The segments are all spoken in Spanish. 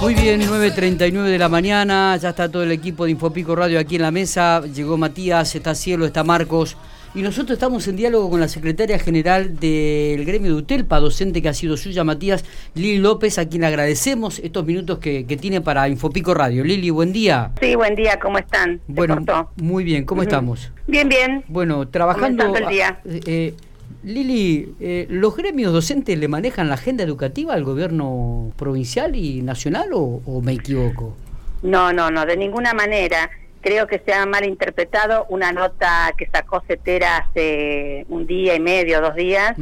Muy bien, 9.39 de la mañana, ya está todo el equipo de Infopico Radio aquí en la mesa, llegó Matías, está Cielo, está Marcos, y nosotros estamos en diálogo con la secretaria general del gremio de UTELPA, docente que ha sido suya, Matías Lili López, a quien agradecemos estos minutos que, tiene para Infopico Radio. Lili, buen día. Sí, buen día, ¿cómo están? Bueno, muy bien, ¿cómo estamos? Bien, bien. Bueno, trabajando... El día. Eh, eh, Lili, eh, ¿los gremios docentes le manejan la agenda educativa al gobierno provincial y nacional o, me equivoco? No, no, no, de ninguna manera. Creo que se ha malinterpretado una nota que sacó Cetera hace un día y medio, dos días,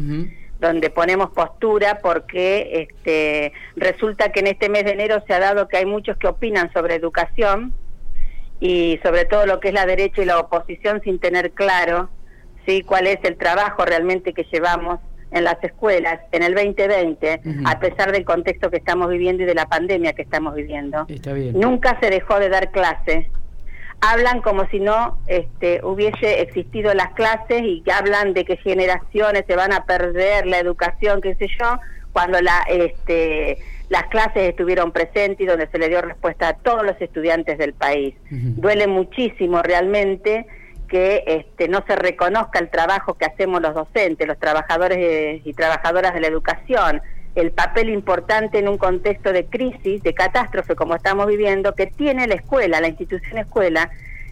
donde ponemos postura porque este, resulta que en este mes de enero se ha dado que hay muchos que opinan sobre educación y sobre todo lo que es la derecha y la oposición sin tener claro ¿sí? cuál es el trabajo realmente que llevamos en las escuelas en el 2020, a pesar del contexto que estamos viviendo y de la pandemia que estamos viviendo. Nunca se dejó de dar clases. Hablan como si no este, hubiese existido las clases y hablan de que generaciones se van a perder la educación, qué sé yo, cuando la, este, las clases estuvieron presentes y donde se le dio respuesta a todos los estudiantes del país. Duele muchísimo realmente que este, no se reconozca el trabajo que hacemos los docentes, los trabajadores y trabajadoras de la educación, el papel importante en un contexto de crisis, de catástrofe como estamos viviendo, que tiene la escuela, la institución escuela,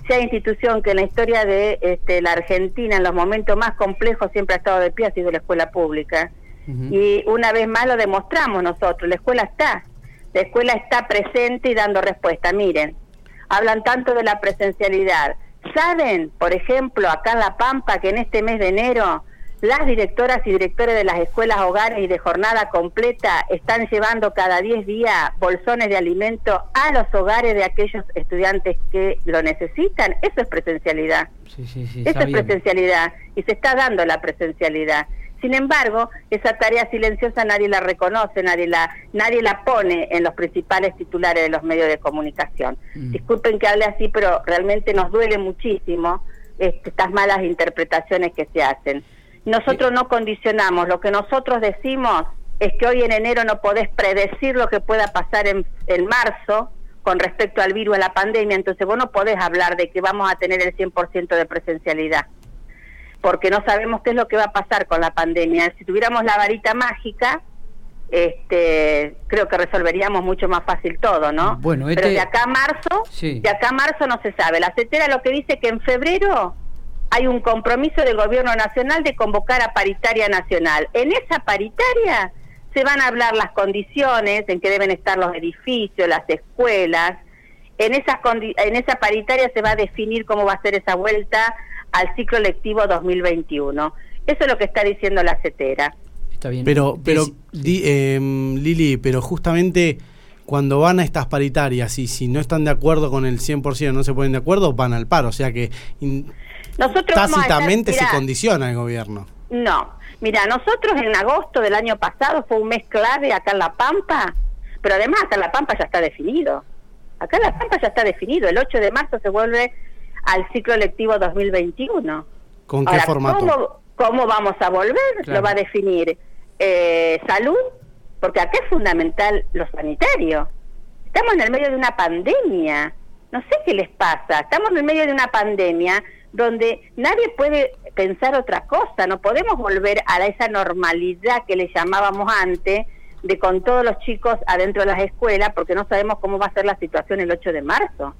sea institución que en la historia de este, la Argentina, en los momentos más complejos, siempre ha estado de pie, ha sido la escuela pública. Y una vez más lo demostramos nosotros, la escuela está, la escuela está presente y dando respuesta. Miren, hablan tanto de la presencialidad, ¿Saben, por ejemplo, acá en La Pampa, que en este mes de enero las directoras y directores de las escuelas hogares y de jornada completa están llevando cada 10 días bolsones de alimento a los hogares de aquellos estudiantes que lo necesitan? Eso es presencialidad. Sí, sí, sí, Eso es presencialidad y se está dando la presencialidad. Sin embargo, esa tarea silenciosa nadie la reconoce, nadie la, nadie la pone en los principales titulares de los medios de comunicación. Mm. Disculpen que hable así, pero realmente nos duele muchísimo este, estas malas interpretaciones que se hacen. Nosotros no condicionamos, lo que nosotros decimos es que hoy en enero no podés predecir lo que pueda pasar en, en marzo con respecto al virus, a la pandemia, entonces vos no podés hablar de que vamos a tener el 100% de presencialidad porque no sabemos qué es lo que va a pasar con la pandemia. Si tuviéramos la varita mágica, este, creo que resolveríamos mucho más fácil todo, ¿no? Bueno, Pero de este acá a marzo, de acá a marzo no se sabe. La CETERA lo que dice que en febrero hay un compromiso del gobierno nacional de convocar a paritaria nacional. En esa paritaria se van a hablar las condiciones en que deben estar los edificios, las escuelas. En esa, en esa paritaria se va a definir cómo va a ser esa vuelta al ciclo lectivo 2021. Eso es lo que está diciendo la CETERA. Está bien. Pero, pero em, Lili, pero justamente cuando van a estas paritarias y si no están de acuerdo con el 100%, no se ponen de acuerdo, van al paro. O sea que nosotros tácitamente se condiciona el gobierno. No, mira, nosotros en agosto del año pasado fue un mes clave acá en La Pampa, pero además acá en La Pampa ya está definido. Acá en La Pampa ya está definido. El 8 de marzo se vuelve al ciclo lectivo 2021. ¿Con qué formato? ¿cómo, vamos a volver? Lo va a definir eh, salud, porque acá es fundamental lo sanitario. Estamos en el medio de una pandemia. No sé qué les pasa. Estamos en el medio de una pandemia donde nadie puede pensar otra cosa. No podemos volver a esa normalidad que le llamábamos antes, de con todos los chicos adentro de las escuelas, porque no sabemos cómo va a ser la situación el 8 de marzo.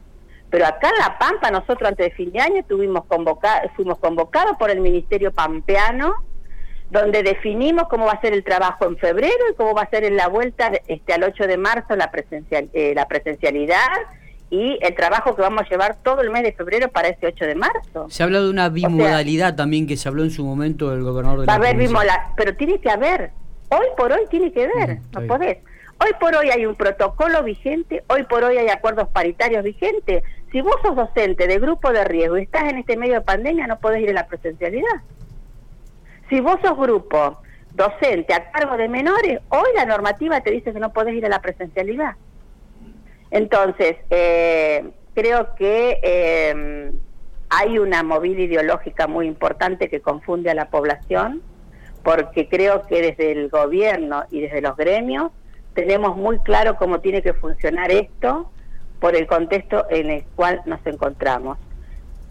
Pero acá en La Pampa, nosotros antes de fin de año tuvimos convocado, fuimos convocados por el Ministerio Pampeano, donde definimos cómo va a ser el trabajo en febrero y cómo va a ser en la vuelta este, al 8 de marzo la, presencial, eh, la presencialidad y el trabajo que vamos a llevar todo el mes de febrero para ese 8 de marzo. Se habla de una bimodalidad también que se habló en su momento del gobernador de va la a haber pero tiene que haber, hoy por hoy tiene que haber, mm, no podés. Hoy por hoy hay un protocolo vigente, hoy por hoy hay acuerdos paritarios vigentes. Si vos sos docente de grupo de riesgo y estás en este medio de pandemia, no podés ir a la presencialidad. Si vos sos grupo docente a cargo de menores, hoy la normativa te dice que no podés ir a la presencialidad. Entonces, eh, creo que eh, hay una movida ideológica muy importante que confunde a la población, porque creo que desde el gobierno y desde los gremios tenemos muy claro cómo tiene que funcionar esto por el contexto en el cual nos encontramos.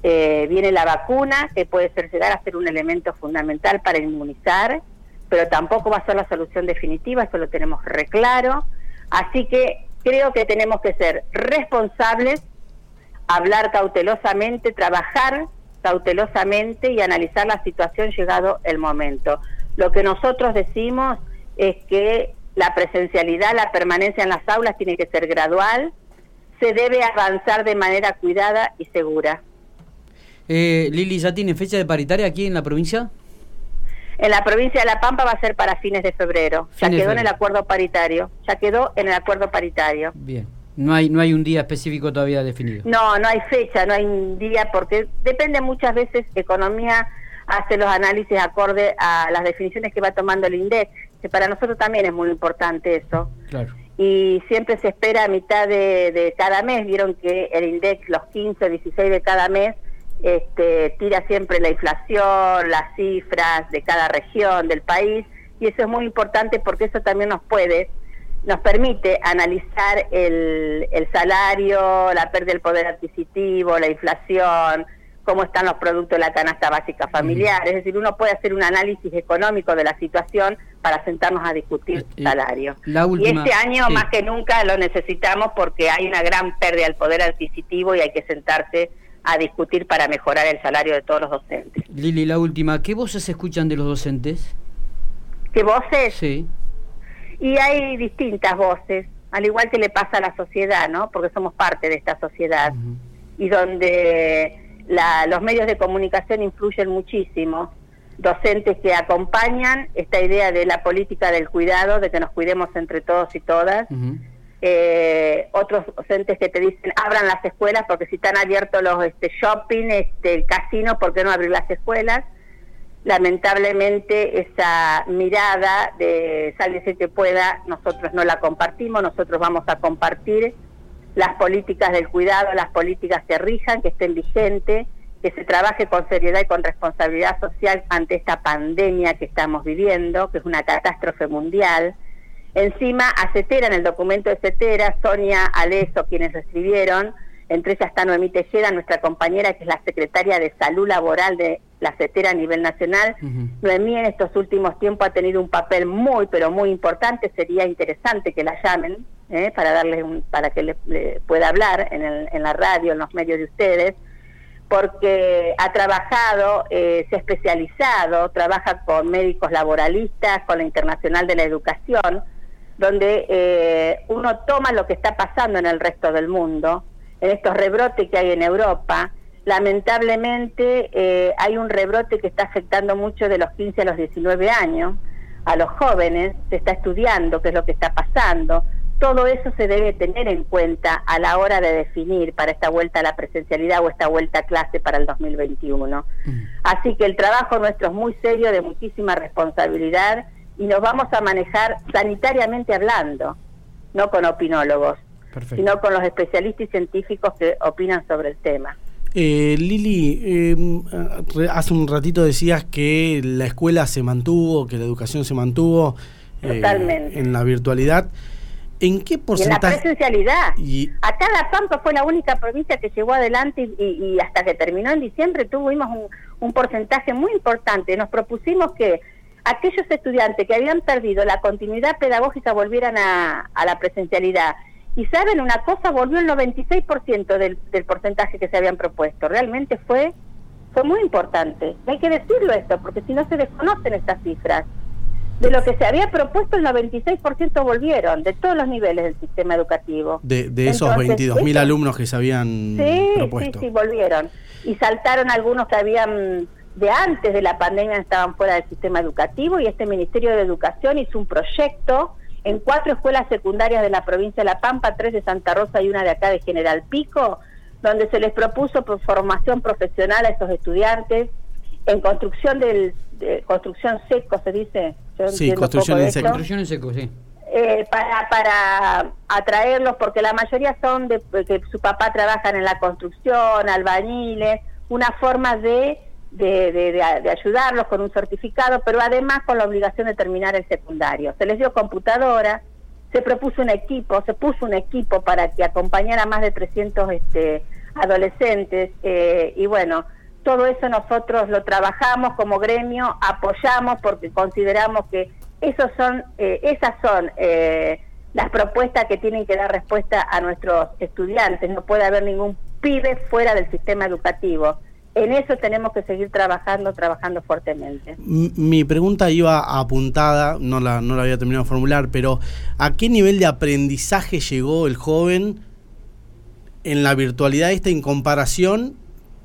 Eh, viene la vacuna, que puede ser llegar a ser un elemento fundamental para inmunizar, pero tampoco va a ser la solución definitiva, eso lo tenemos reclaro. Así que creo que tenemos que ser responsables, hablar cautelosamente, trabajar cautelosamente y analizar la situación llegado el momento. Lo que nosotros decimos es que la presencialidad, la permanencia en las aulas tiene que ser gradual, se debe avanzar de manera cuidada y segura. Eh, Lili, ¿ya tiene fecha de paritaria aquí en la provincia? En la provincia de La Pampa va a ser para fines de febrero. ya quedó en el acuerdo paritario. Ya quedó en el acuerdo paritario. Bien. No hay, no hay un día específico todavía definido. No, no hay fecha, no hay un día, porque depende muchas veces, economía hace los análisis acorde a las definiciones que va tomando el INDEC, que para nosotros también es muy importante eso. Claro. Y siempre se espera a mitad de, de cada mes, vieron que el INDEC los 15 o 16 de cada mes este, tira siempre la inflación, las cifras de cada región del país, y eso es muy importante porque eso también nos puede, nos permite analizar el, el salario, la pérdida del poder adquisitivo, la inflación, cómo están los productos de la canasta básica familiar. Es decir, uno puede hacer un análisis económico de la situación para sentarnos a discutir eh, salario. y este año más que nunca lo necesitamos porque hay una gran pérdida del poder adquisitivo y hay que sentarse a discutir para mejorar el salario de todos los docentes. Lili, la última, ¿qué voces se escuchan de los docentes? ¿Qué voces? Sí. Y hay distintas voces, al igual que le pasa a la sociedad, ¿no? Porque somos parte de esta sociedad y donde los medios de comunicación influyen muchísimo. Docentes que acompañan esta idea de la política del cuidado, de que nos cuidemos entre todos y todas eh, otros docentes que te dicen abran las escuelas porque si están abiertos los este, shopping, este, el casino, ¿por qué no abrir las escuelas? Lamentablemente esa mirada de sálvese que pueda, nosotros no la compartimos, nosotros vamos a compartir las políticas del cuidado, las políticas que rijan, que estén vigentes, que se trabaje con seriedad y con responsabilidad social ante esta pandemia que estamos viviendo, que es una catástrofe mundial, Encima, a CETERA, en el documento de CETERA, Sonia Aleso, quienes lo escribieron, entre ellas está Noemí Tejeda, nuestra compañera, que es la secretaria de Salud Laboral de la CETERA a nivel nacional. Noemí en estos últimos tiempos ha tenido un papel muy, pero muy importante. Sería interesante que la llamen ¿eh? para darle un, para que le, pueda hablar en, el, en, la radio, en los medios de ustedes, porque ha trabajado, eh, se ha especializado, trabaja con médicos laboralistas, con la Internacional de la Educación, donde eh, uno toma lo que está pasando en el resto del mundo, en estos rebrotes que hay en Europa. Lamentablemente eh, hay un rebrote que está afectando mucho de los 15 a los 19 años, a los jóvenes, se está estudiando qué es lo que está pasando. Todo eso se debe tener en cuenta a la hora de definir para esta vuelta a la presencialidad o esta vuelta a clase para el 2021. Mm. Así que el trabajo nuestro es muy serio, de muchísima responsabilidad y nos vamos a manejar sanitariamente hablando, no con opinólogos, sino con los especialistas y científicos que opinan sobre el tema. Eh, Lili, eh, hace un ratito decías que la escuela se mantuvo, que la educación se mantuvo eh, en la virtualidad. ¿En qué porcentaje? en la presencialidad. Y... Acá La Pampa fue la única provincia que llegó adelante y, hasta que terminó en diciembre tuvimos un, un porcentaje muy importante. Nos propusimos que aquellos estudiantes que habían perdido la continuidad pedagógica volvieran a, la presencialidad. Y saben una cosa, volvió el 96% del, del porcentaje que se habían propuesto. Realmente fue, fue muy importante. Hay que decirlo esto, porque si no se desconocen estas cifras. De lo que se había propuesto, el 96% volvieron, de todos los niveles del sistema educativo. De, de esos 22.000 alumnos que se habían propuesto. Sí, sí, volvieron. Y saltaron algunos que habían de antes de la pandemia estaban fuera del sistema educativo y este Ministerio de Educación hizo un proyecto en cuatro escuelas secundarias de la provincia de La Pampa, tres de Santa Rosa y una de acá de General Pico, donde se les propuso formación profesional a estos estudiantes en construcción del construcción seco se dice sí construcción en seco. construcción en seco sí. Eh, para, para atraerlos, porque la mayoría son de que su papá trabaja en la construcción, albañiles, una forma de de, de, ayudarlos con un certificado, pero además con la obligación de terminar el secundario. Se les dio computadora, se propuso un equipo, se puso un equipo para que acompañara a más de 300 este, adolescentes eh, y bueno, todo eso nosotros lo trabajamos como gremio, apoyamos porque consideramos que esos son, eh, esas son eh, las propuestas que tienen que dar respuesta a nuestros estudiantes. No puede haber ningún pibe fuera del sistema educativo. En eso tenemos que seguir trabajando, trabajando fuertemente. Mi pregunta iba apuntada, no la, no la había terminado de formular, pero ¿a qué nivel de aprendizaje llegó el joven en la virtualidad esta en comparación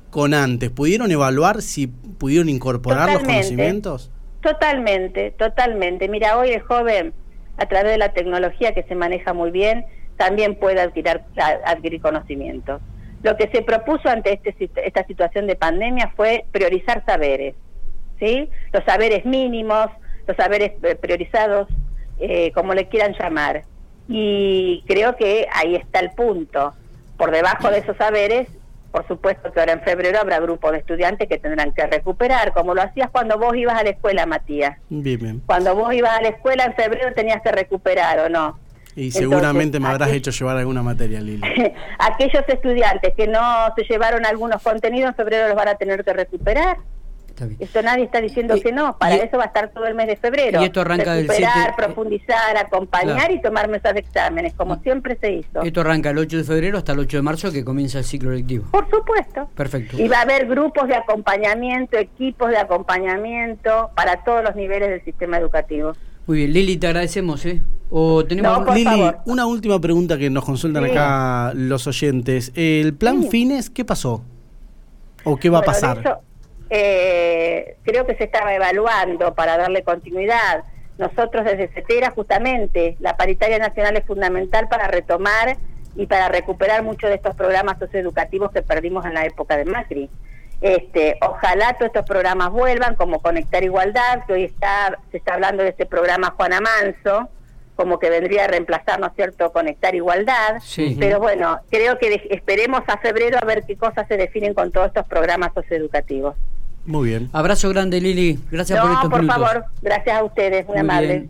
con antes? ¿Pudieron evaluar si pudieron incorporar los conocimientos? Totalmente, totalmente. Mira, hoy el joven, a través de la tecnología que se maneja muy bien, también puede adquirir, adquirir conocimientos. Lo que se propuso ante este, esta situación de pandemia fue priorizar saberes, ¿sí? Los saberes mínimos, los saberes eh, priorizados, eh, como le quieran llamar. Y creo que ahí está el punto. Por debajo de esos saberes por supuesto que ahora en febrero habrá grupos de estudiantes que tendrán que recuperar, como lo hacías cuando vos ibas a la escuela, Matías. Bien, Cuando vos ibas a la escuela en febrero tenías que recuperar, ¿o no? Y seguramente me habrás hecho llevar alguna materia, Lili. aquellos estudiantes que no se llevaron algunos contenidos en febrero los van a tener que recuperar. Esto nadie está diciendo que no, para eso va a estar todo el mes de febrero. Y esto arranca Recuperar, profundizar, acompañar y tomar mesas de exámenes, como ah. siempre se hizo. Esto arranca el 8 de febrero hasta el 8 de marzo que comienza el ciclo lectivo. Por supuesto. Perfecto. Y va a haber grupos de acompañamiento, equipos de acompañamiento para todos los niveles del sistema educativo. Muy bien, Lili, te agradecemos, ¿eh? O tenemos Lili, una última pregunta que nos consultan acá los oyentes. ¿El plan Fines qué pasó? ¿O qué va a pasar? Eh, creo que se estaba evaluando para darle continuidad. Nosotros desde CETERA justamente, la paritaria nacional es fundamental para retomar y para recuperar muchos de estos programas socioeducativos que perdimos en la época de Macri. Este, ojalá todos estos programas vuelvan, como Conectar Igualdad, que hoy está, se está hablando de este programa Juana Manso, como que vendría a reemplazar, ¿no es cierto?, Conectar Igualdad. Pero bueno, creo que esperemos a febrero a ver qué cosas se definen con todos estos programas socioeducativos. Muy bien. Abrazo grande, Lili. Gracias por estos por favor. Gracias a ustedes. Muy, amable.